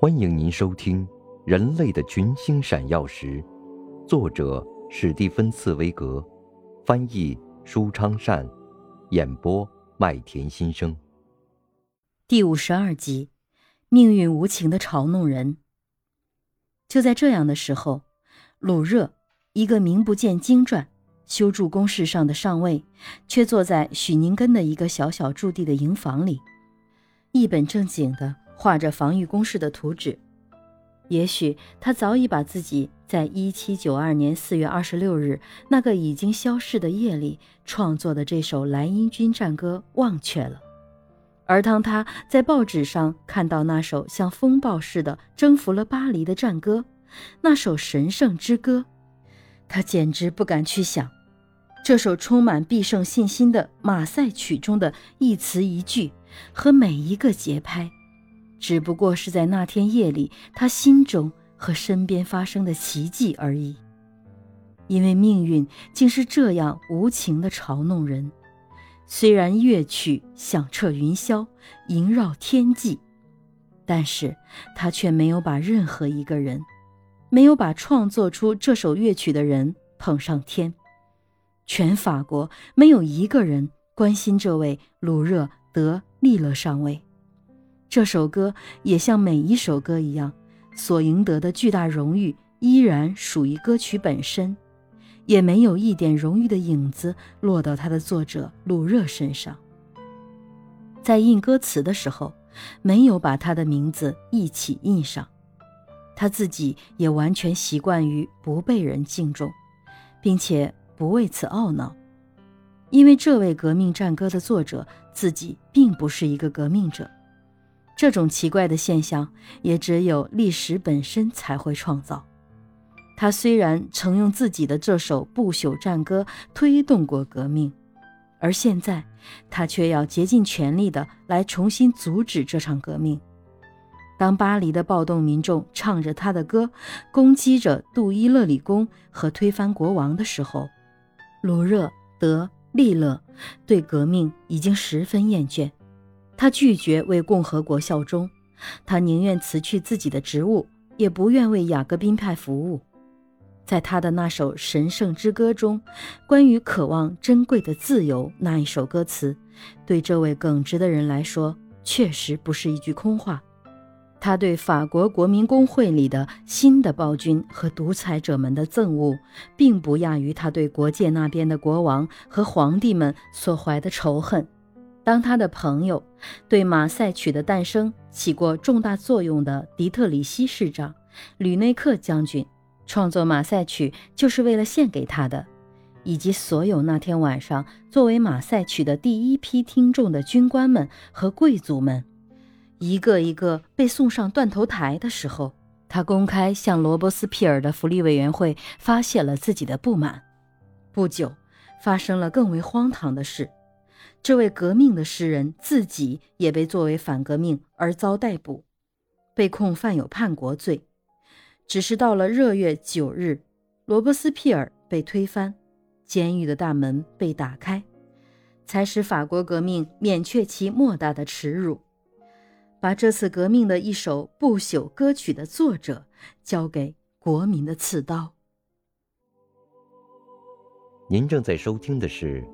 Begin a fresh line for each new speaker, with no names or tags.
欢迎您收听《人类的群星闪耀时》，作者史蒂芬·茨威格，翻译舒昌善，演播麦田心声。
第五十二集：命运无情的嘲弄人。就在这样的时候，鲁热，一个名不见经传、修筑工事上的上尉，却坐在许宁根的一个小小驻地的营房里，一本正经的画着防御工事的图纸。也许他早已把自己在一七九二年四月二十六日那个已经消逝的夜里创作的这首莱茵军战歌忘却了。而当他在报纸上看到那首像风暴似的征服了巴黎的战歌，那首神圣之歌，他简直不敢去想，这首充满必胜信心的马赛曲中的一词一句和每一个节拍，只不过是在那天夜里他心中和身边发生的奇迹而已。因为命运竟是这样无情地嘲弄人。虽然乐曲响彻云霄，萦绕天际，但是他却没有把任何一个人，没有把创作出这首乐曲的人捧上天。全法国没有一个人关心这位鲁热德利勒上尉。这首歌也像每一首歌一样，所赢得的巨大荣誉依然属于歌曲本身。也没有一点荣誉的影子落到他的作者鲁热身上。在印歌词的时候，没有把他的名字一起印上。他自己也完全习惯于不被人敬重，并且不为此懊恼，因为这位革命战歌的作者自己并不是一个革命者。这种奇怪的现象，也只有历史本身才会创造。他虽然曾用自己的这首不朽战歌推动过革命，而现在他却要竭尽全力的来重新阻止这场革命。当巴黎的暴动民众唱着他的歌，攻击着杜伊勒里宫和推翻国王的时候，鲁热德利勒对革命已经十分厌倦，他拒绝为共和国效忠，他宁愿辞去自己的职务，也不愿为雅各宾派服务。在他的那首神圣之歌中，关于渴望珍贵的自由那一首歌词，对这位耿直的人来说，确实不是一句空话。他对法国国民公会里的新的暴君和独裁者们的憎恶，并不亚于他对国界那边的国王和皇帝们所怀的仇恨。当他的朋友对马赛曲的诞生起过重大作用的迪特里希市长、吕内克将军。创作马赛曲就是为了献给他的，以及所有那天晚上作为马赛曲的第一批听众的军官们和贵族们，一个一个被送上断头台的时候，他公开向罗伯斯庇尔的福利委员会发泄了自己的不满。不久，发生了更为荒唐的事：这位革命的诗人自己也被作为反革命而遭逮捕，被控犯有叛国罪。只是到了热月九日，罗伯斯庇尔被推翻，监狱的大门被打开，才使法国革命免却其莫大的耻辱，把这次革命的一首不朽歌曲的作者交给国民的刺刀。
您正在收听的是《